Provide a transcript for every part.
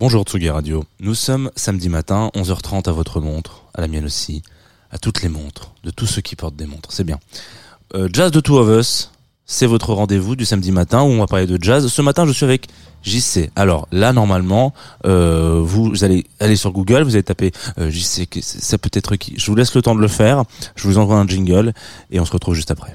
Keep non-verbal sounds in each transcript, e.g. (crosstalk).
Bonjour Tsugi Radio. Nous sommes samedi matin, 11h30 à votre montre, à la mienne aussi, à toutes les montres, de tous ceux qui portent des montres. C'est bien. Euh, jazz de Two of Us, c'est votre rendez-vous du samedi matin où on va parler de jazz. Ce matin, je suis avec JC. Alors là, normalement, euh, vous allez aller sur Google, vous allez taper euh, JC, ça peut être qui Je vous laisse le temps de le faire. Je vous envoie un jingle et on se retrouve juste après.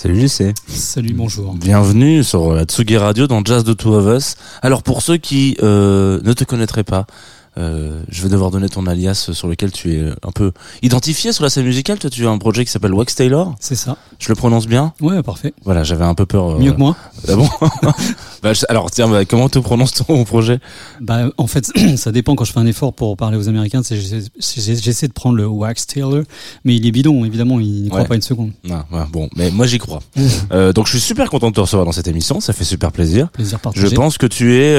Salut JC. Salut, bonjour. Bienvenue sur la Tsugi Radio dans Jazz de Two of Us. Alors pour ceux qui euh, ne te connaîtraient pas, euh, je vais devoir donner ton alias sur lequel tu es un peu identifié sur la scène musicale. Toi, tu as un projet qui s'appelle Wax Taylor. C'est ça. Je le prononce bien Ouais, parfait. Voilà, j'avais un peu peur. euh, Mieux que moi. Ah bon (laughs) Bah, je- Alors tiens, bah, comment tu prononces ton projet? Bah, en fait, (clears throat) ça dépend quand je fais un effort pour parler aux Américains. J'essaie de prendre le wax tailor, mais il est bidon, évidemment. Il n'y croit Ouais. pas une seconde. Ah, ouais, Bon, mais moi j'y crois. (laughs) Euh, donc je suis super content de te recevoir dans cette émission. Ça fait super plaisir. Plaisir Je partagé. pense que tu es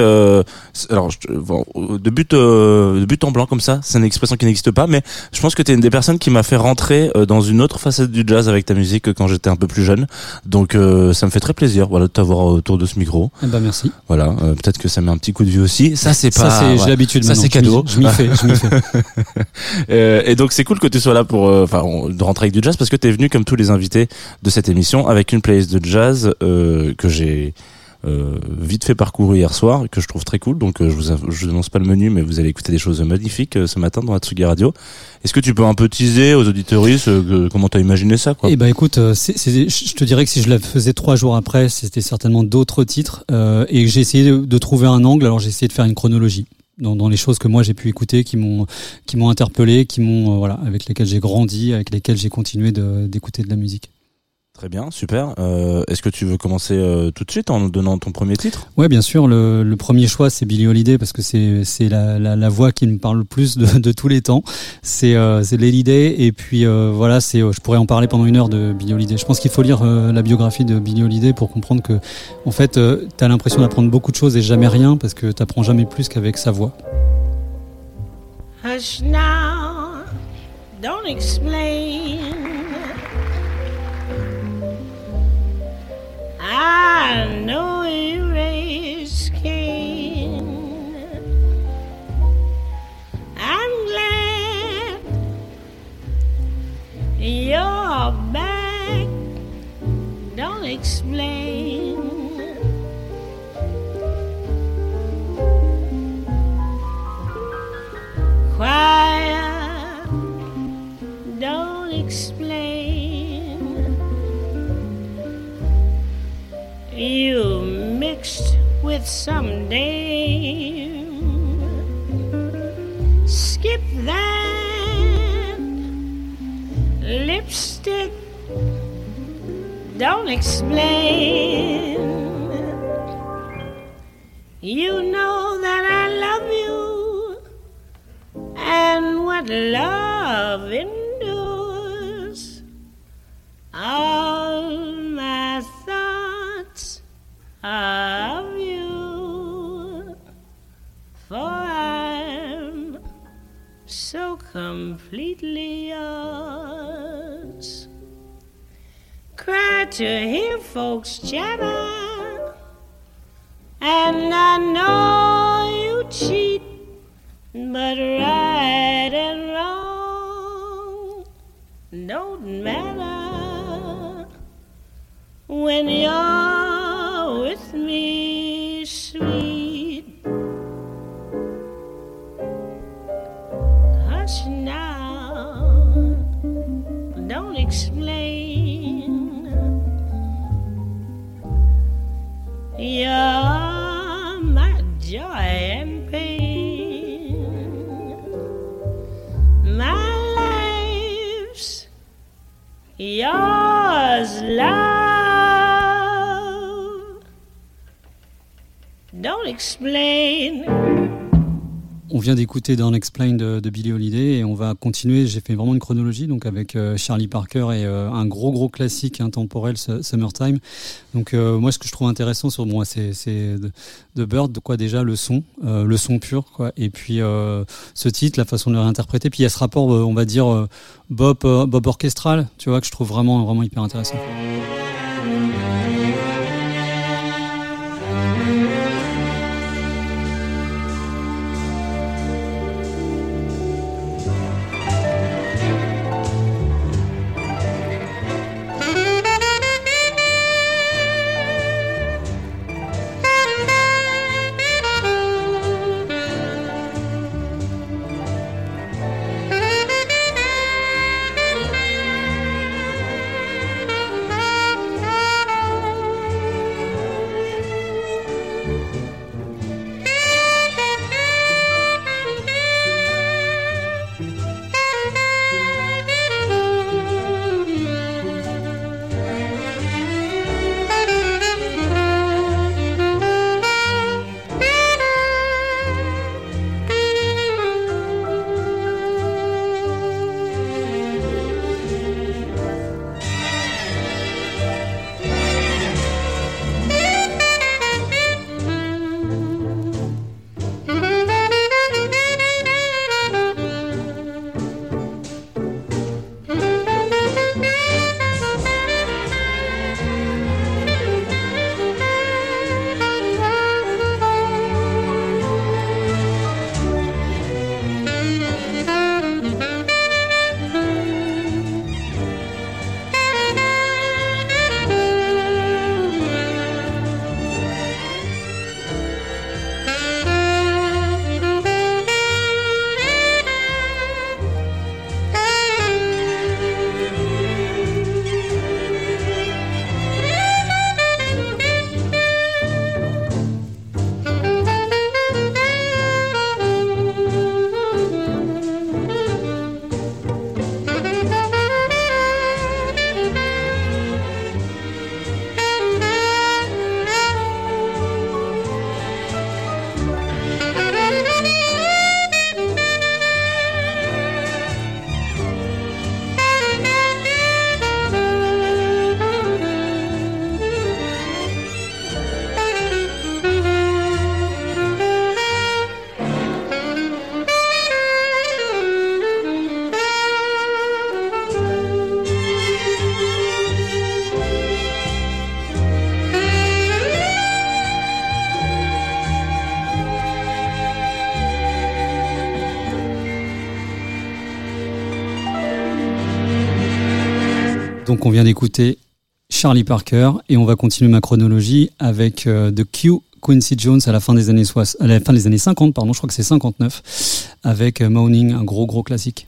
alors je te- bon, de but de but en blanc comme ça, c'est une expression qui n'existe pas, mais je pense que tu es une des personnes qui m'a fait rentrer euh, dans une autre facette du jazz avec ta musique que quand j'étais un peu plus jeune. Donc euh, ça me fait très plaisir voilà de t'avoir autour de ce micro. Eh ben, merci. Voilà, euh, peut-être que ça met un petit coup de vue aussi. Ça c'est pas ça, c'est, ouais. j'ai l'habitude Ça, c'est cadeau. Je m'y fais, je m'y fais. (laughs) Euh, et donc c'est cool que tu sois là pour euh, enfin de rentrer avec du jazz parce que tu es venu comme tous les invités de cette émission avec une playlist de jazz euh, que j'ai euh, vite fait parcourir hier soir que je trouve très cool donc euh, je vous je pas le menu mais vous allez écouter des choses magnifiques euh, ce matin dans la Tsugi Radio. Est-ce que tu peux un peu teaser aux auditoristes euh, comment t'as imaginé ça quoi? Eh ben, écoute, euh, je te dirais que si je la faisais trois jours après, c'était certainement d'autres titres. euh, et j'ai essayé de, de trouver un angle. Alors, j'ai essayé de faire une chronologie. Dans, dans les choses que moi j'ai pu écouter, qui m'ont qui m'ont interpellé, qui m'ont euh, voilà, avec lesquelles j'ai grandi, avec lesquelles j'ai continué de, d'écouter de la musique. Très bien, super. Euh, Est-ce que tu veux commencer euh, tout de suite en nous donnant ton premier titre? Ouais, bien sûr. Le, le premier choix, c'est Billie Holiday parce que c'est c'est la, la, la voix qui me parle le plus de, de tous les temps. C'est euh, c'est Lady Day et puis euh, voilà, c'est euh, je pourrais en parler pendant une heure de Billie Holiday. Je pense qu'il faut lire euh, la biographie de Billie Holiday pour comprendre que en fait, euh, t'as l'impression d'apprendre beaucoup de choses et jamais rien parce que t'apprends jamais plus qu'avec sa voix. Hush now, don't explain. Mixed with some dame. Skip that lipstick. Don't explain. You know that I love you and what love endures. To hear folks chatter, and I know you cheat. But right On vient d'écouter Don't Explain de, Billie Holiday et on va continuer. J'ai fait vraiment une chronologie donc avec euh, Charlie Parker et euh, un gros gros classique intemporel Su- Summertime. Donc euh, moi ce que je trouve intéressant sur moi c'est de, de Bird quoi déjà le son, le son pur quoi et puis ce titre, la façon de le réinterpréter. Puis il y a ce rapport on va dire Bob Bob orchestral, tu vois que je trouve vraiment vraiment hyper intéressant. Donc on vient d'écouter Charlie Parker et on va continuer ma chronologie avec euh, The Q Quincy Jones à la fin des années à la fin des années 50 pardon, je crois que c'est 59 avec euh, un gros gros classique.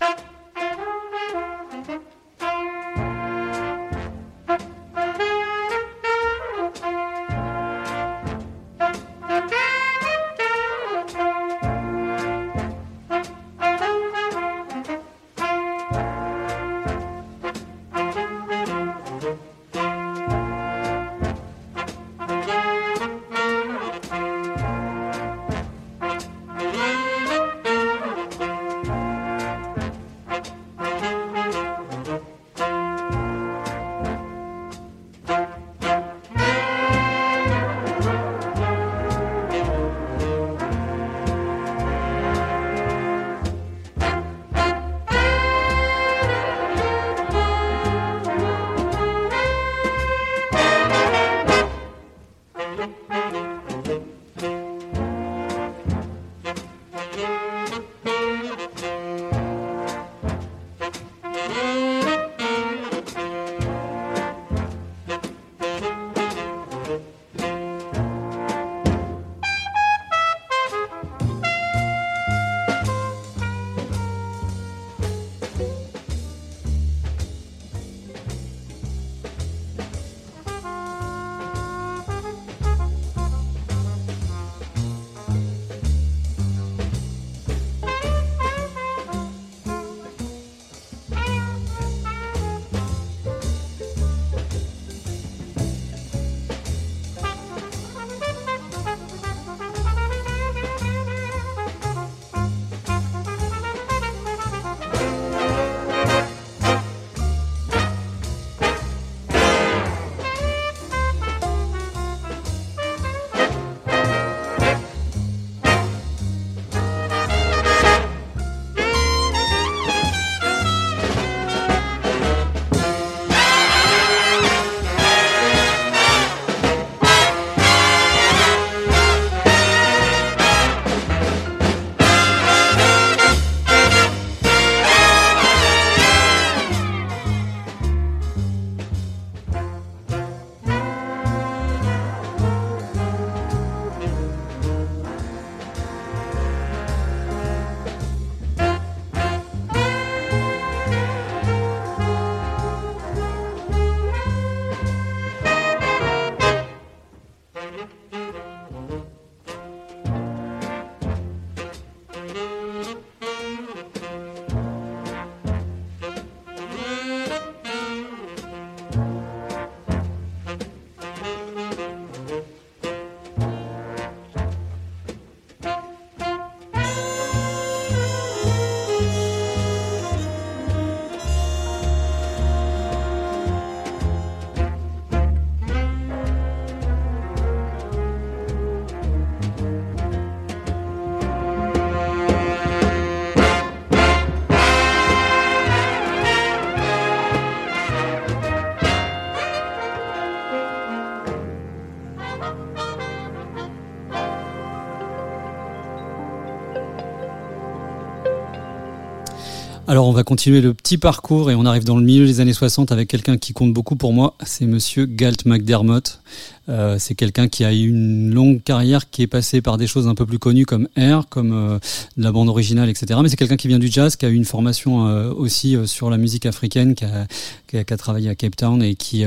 Alors on va continuer le petit parcours et on arrive dans le milieu des années 60 avec quelqu'un qui compte beaucoup pour moi, c'est monsieur Galt McDermott. Euh, c'est quelqu'un qui a eu une longue carrière, qui est passé par des choses un peu plus connues comme Air, comme euh, la bande originale, etc. Mais c'est quelqu'un qui vient du jazz, qui a eu une formation euh, aussi sur la musique africaine, qui a, travaillé à Cape Town et qui,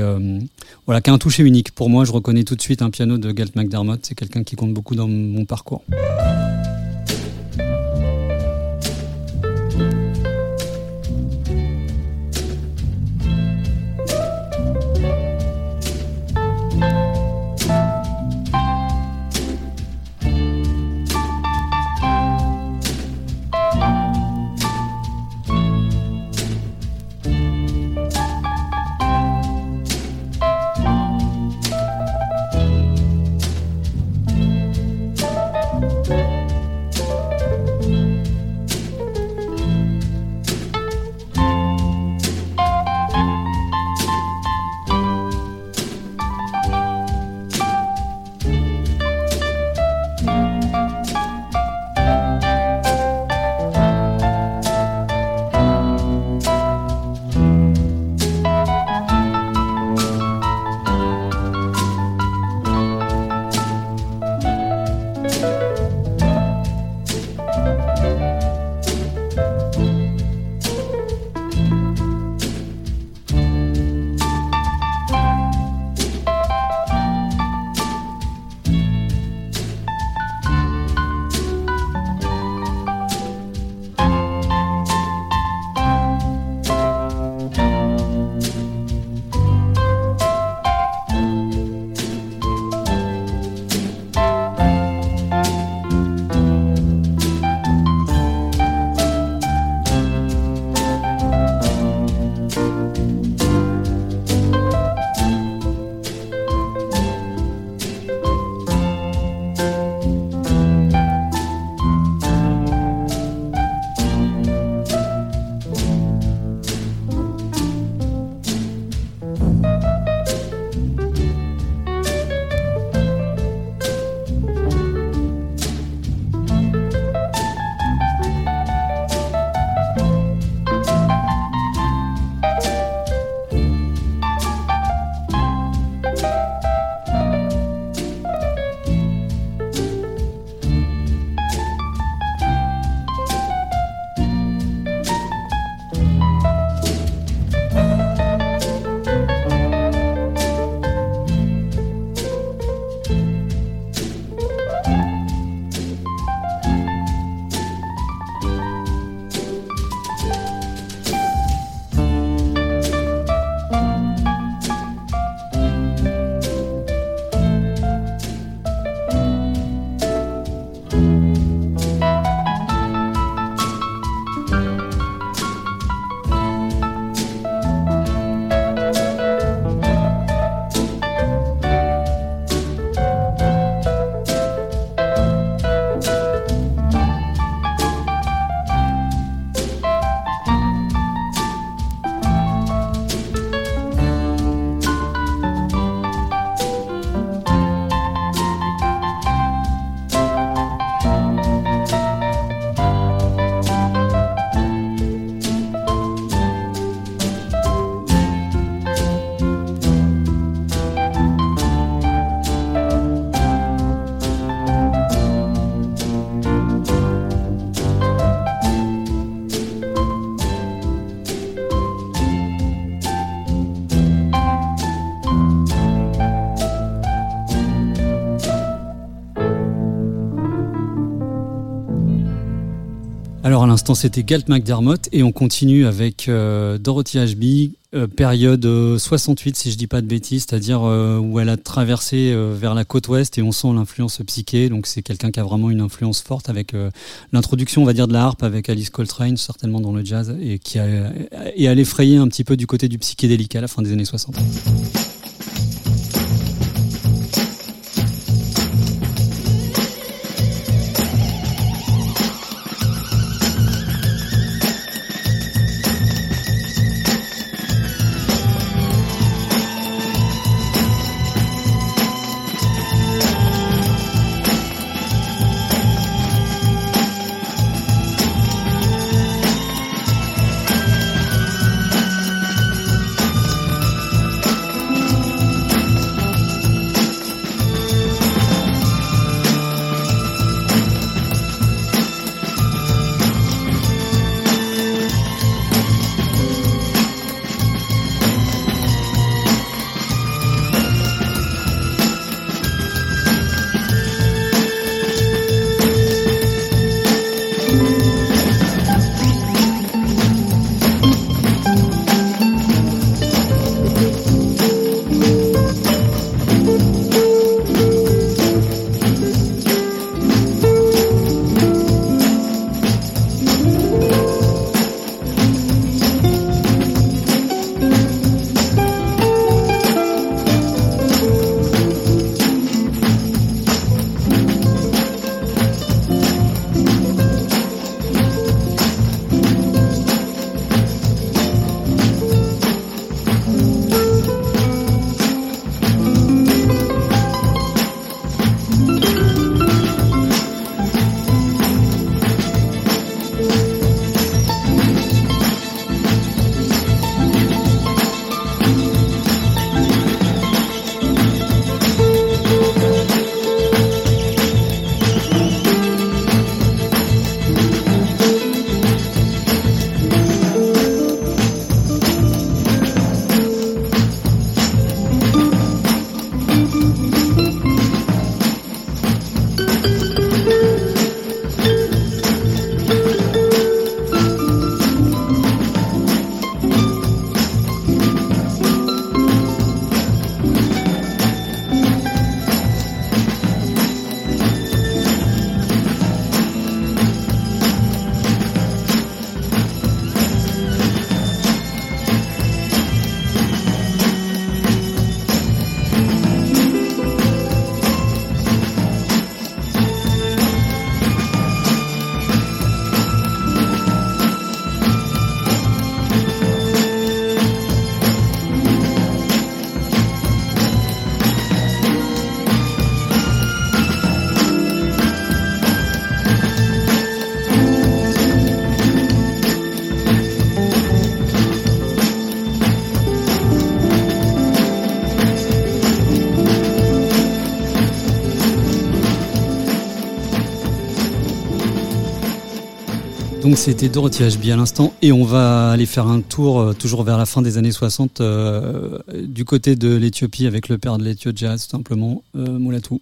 voilà, qui a un toucher unique. Pour moi, je reconnais tout de suite un piano de Galt McDermott. C'est quelqu'un qui compte beaucoup dans mon parcours. L'instant c'était Galt McDermott et on continue avec euh, Dorothy Ashby, euh, période euh, 68 si je dis pas de bêtises, c'est-à-dire euh, où elle a traversé vers la côte ouest et on sent l'influence psyché, donc c'est quelqu'un qui a vraiment une influence forte avec l'introduction on va dire de la harpe avec Alice Coltrane certainement dans le jazz et qui a, et effrayé un petit peu du côté du psychédélique à la fin des années 60. C'était Dorothy HB à l'instant et on va aller faire un tour euh, toujours vers la fin des années 60 euh, du côté de l'Éthiopie avec le père de l'Éthio Jazz tout simplement, euh, Moulatou.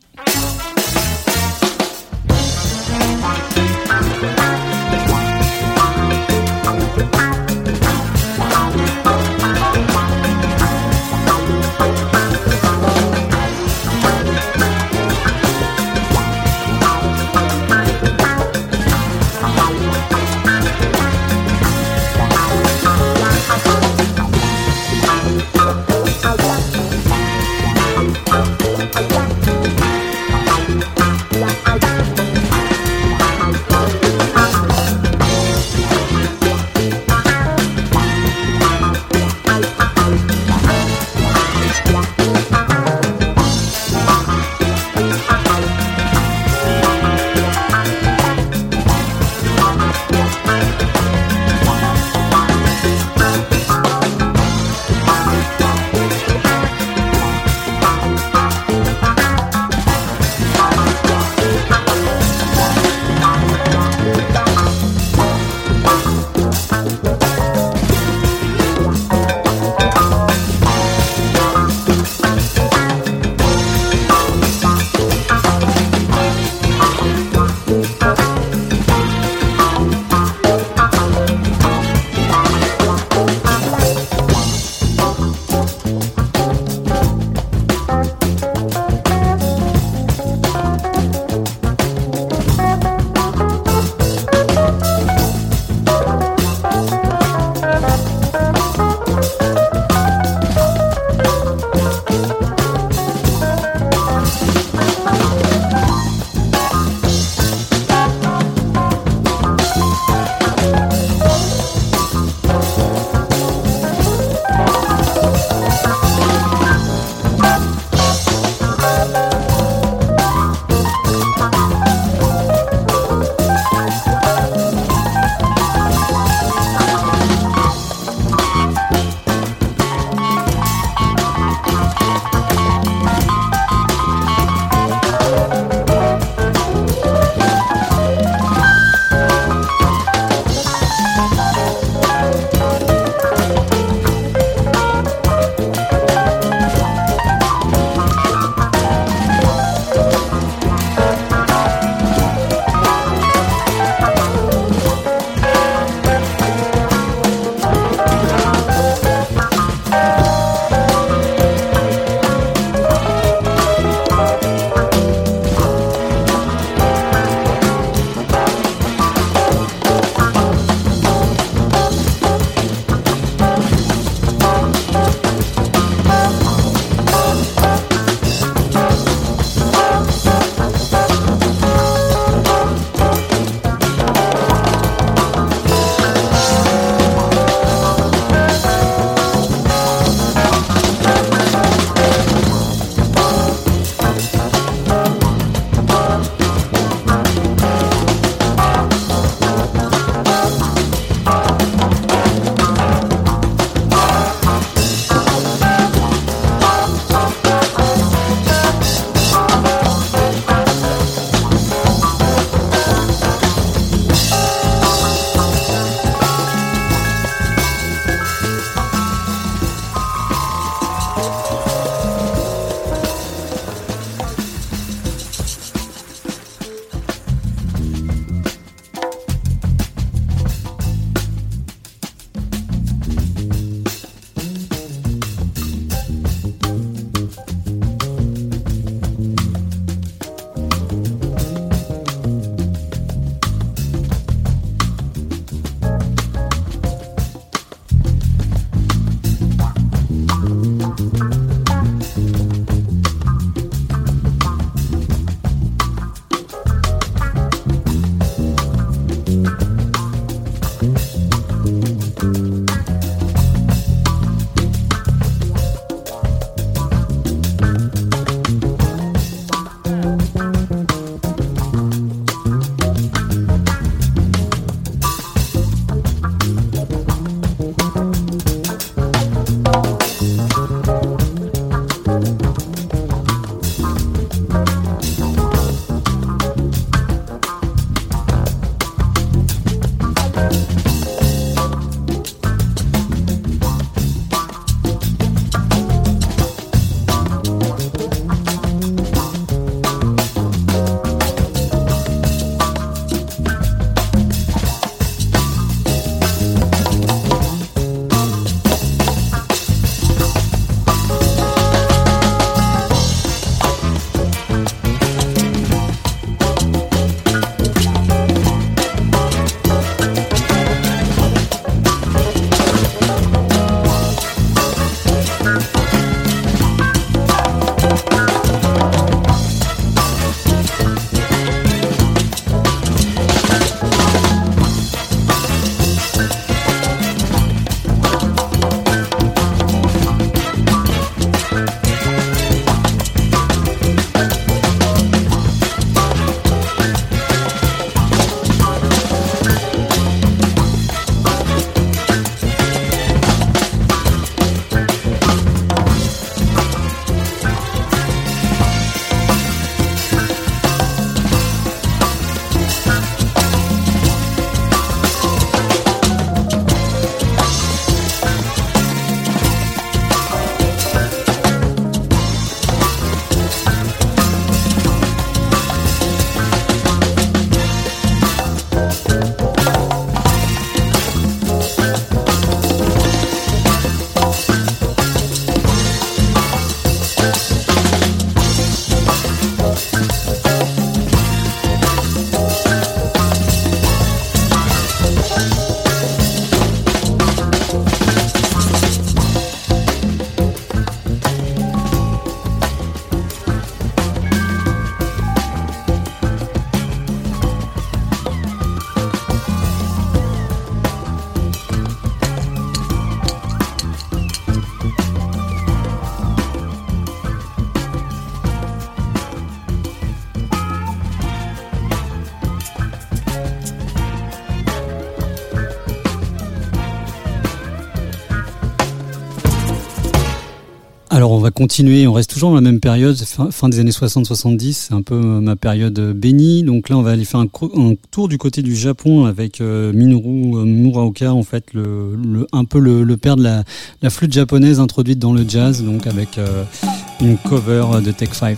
Alors on va continuer, on reste toujours dans la même période, fin, des années 60-70, c'est un peu euh, ma période euh, bénie. Donc là on va aller faire un, tour du côté du Japon avec euh, Minoru Muraoka, en fait le, un peu le, père de la, flûte japonaise introduite dans le jazz, donc avec une cover de Tech 5.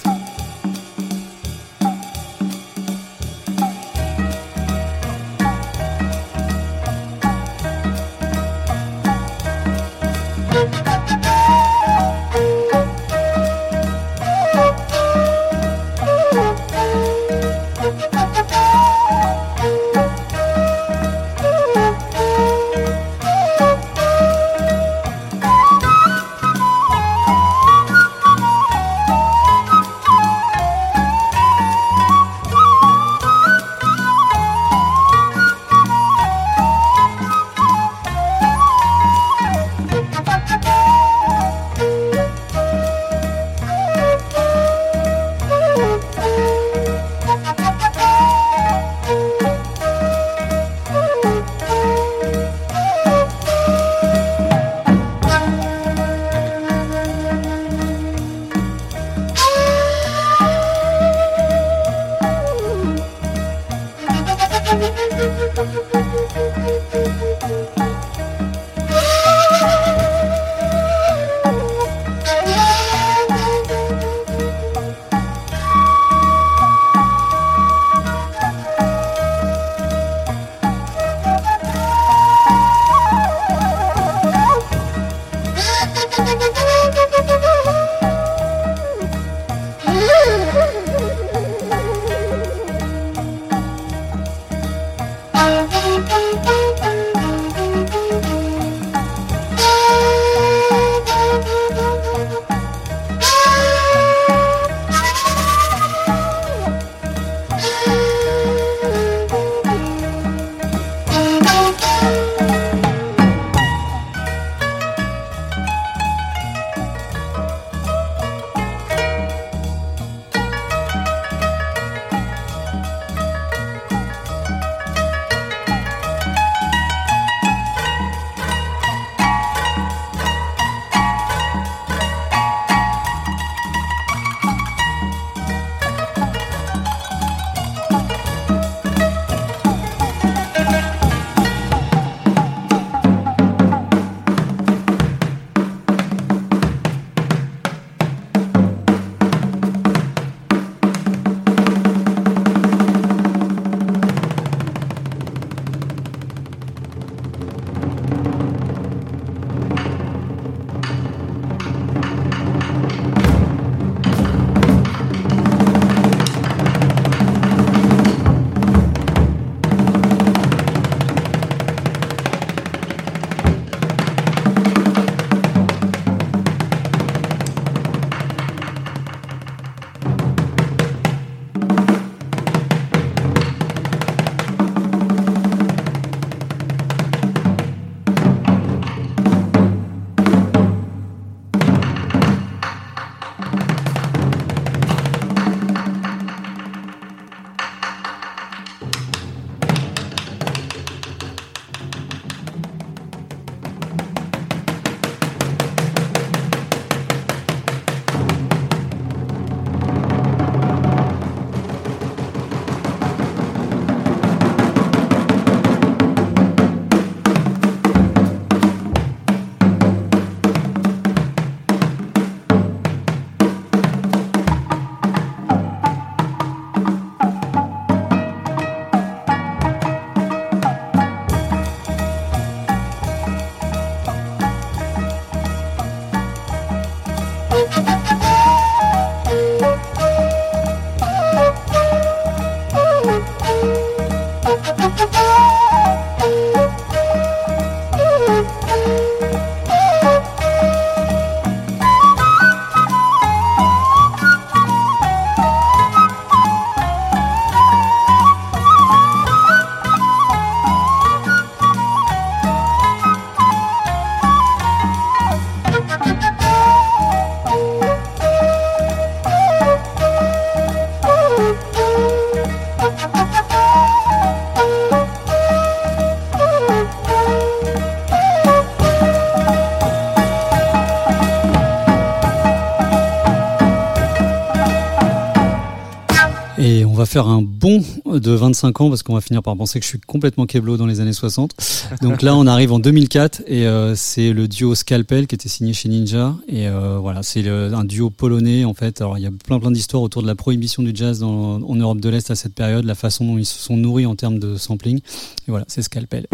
Faire un bond de 25 ans parce qu'on va finir par penser que je suis complètement keblo dans les années 60. Donc là, on arrive en 2004 et euh, c'est le duo Scalpel qui était signé chez Ninja. Et euh, voilà, c'est un duo polonais en fait. Alors il y a plein plein d'histoires autour de la prohibition du jazz en Europe de l'Est à cette période, la façon dont ils se sont nourris en termes de sampling. Et voilà, c'est Scalpel.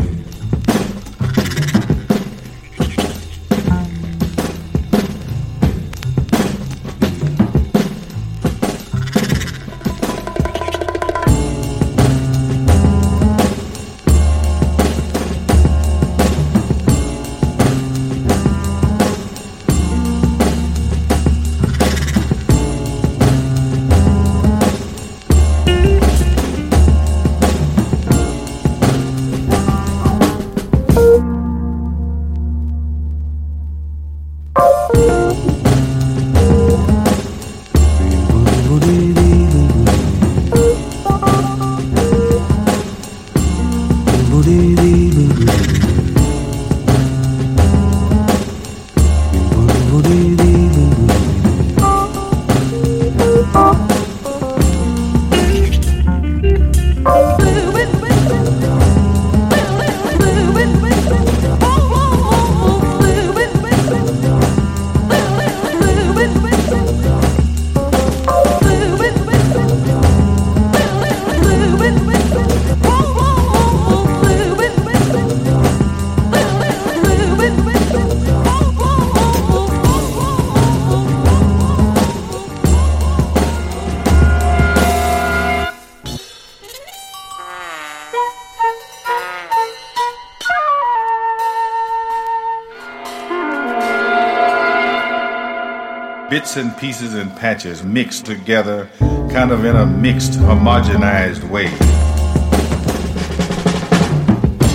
Bits and pieces and patches mixed together, kind of in a mixed, homogenized way.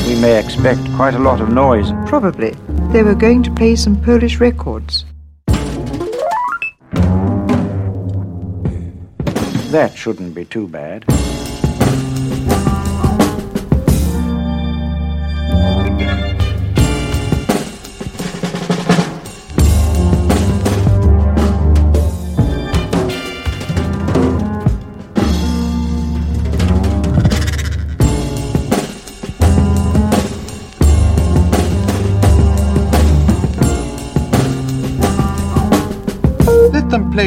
We may expect quite a lot of noise. Probably. They were going to play some Polish records. That shouldn't be too bad.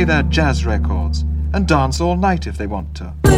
Their jazz records and dance all night if they want to.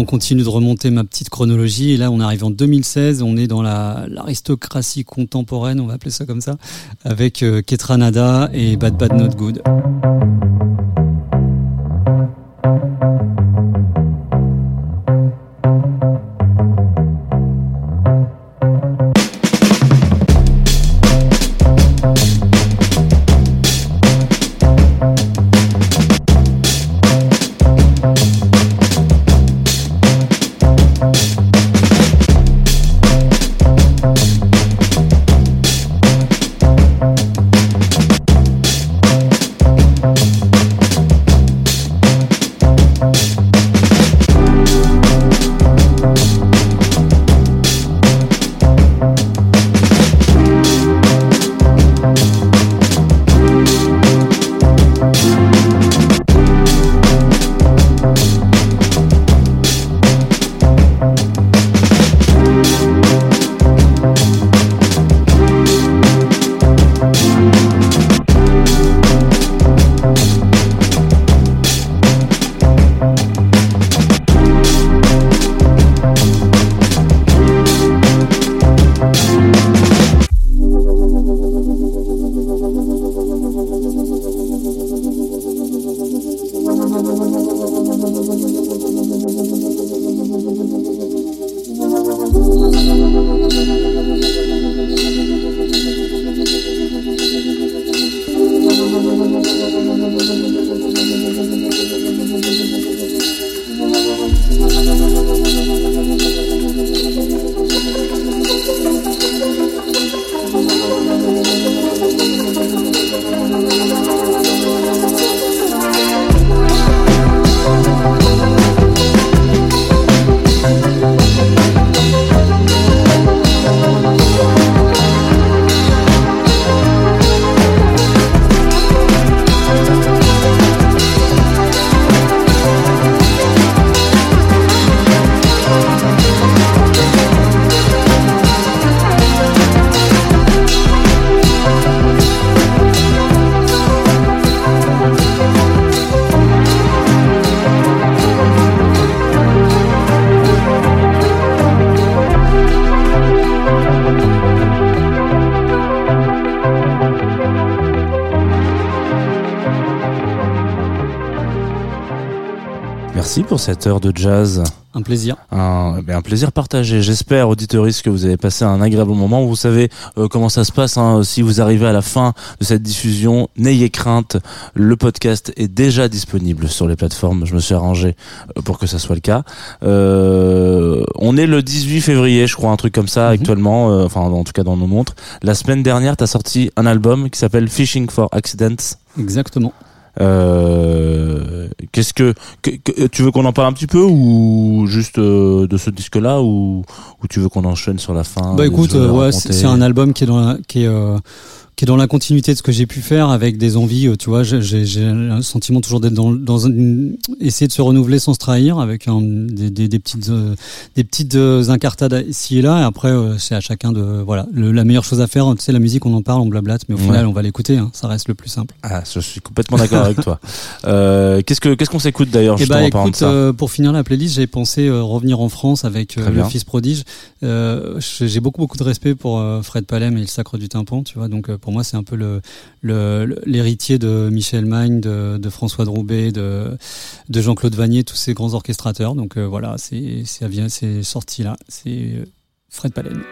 On continue de remonter ma petite chronologie et là on arrive en 2016, on est dans la- l'aristocratie contemporaine, on va appeler ça comme ça, avec euh, Ketranada et Bad Bad Not Good. Thank you. Merci pour cette heure de jazz. Un plaisir. Un, un plaisir partagé. J'espère, auditeuristes, que vous avez passé un agréable moment. Vous savez euh, comment ça se passe. hein. Si vous arrivez à la fin de cette diffusion, n'ayez crainte. Le podcast est déjà disponible sur les plateformes. Je me suis arrangé euh, pour que ça soit le cas. Euh, on est le 18 février, je crois, un truc comme ça Mhm. actuellement. euh, enfin, en tout cas dans nos montres. La semaine dernière, tu as sorti un album qui s'appelle Fishing for Accidents. Exactement. Euh, Qu'est-ce que, que- que- tu veux qu'on en parle un petit peu ou juste euh, de ce disque-là ou, ou tu veux qu'on enchaîne sur la fin Bah écoute, euh, ouais, c'est c'est un album qui est dans la, qui est euh, qui est dans la continuité de ce que j'ai pu faire avec des envies. euh, Tu vois, j'ai- un sentiment toujours d'être dans dans une, essayer de se renouveler sans se trahir avec un, des, des des petites euh, des petites euh, incartades ici et là. Et après, euh, c'est à chacun de voilà le- la meilleure chose à faire. Tu sais, la musique, on en parle, on blablate, mais au Ouais. final, on va l'écouter. Hein, ça reste le plus simple. Ah, je suis complètement d'accord avec toi. (laughs) Qu'est-ce que qu'est-ce qu'on s'écoute d'ailleurs Eh bah écoute, ça pour finir la playlist, j'ai pensé revenir en France avec le. Fils prodige. J'ai beaucoup beaucoup de respect pour Fred Palem et le Sacre du Tympan, tu vois. Donc euh, pour moi, c'est un peu l'héritier de Michel Magne, de, François Droubet, de de Jean-Claude Vanier, tous ces grands orchestrateurs. Donc euh, voilà, c'est c'est c'est sorti là, c'est euh, Fred Palem.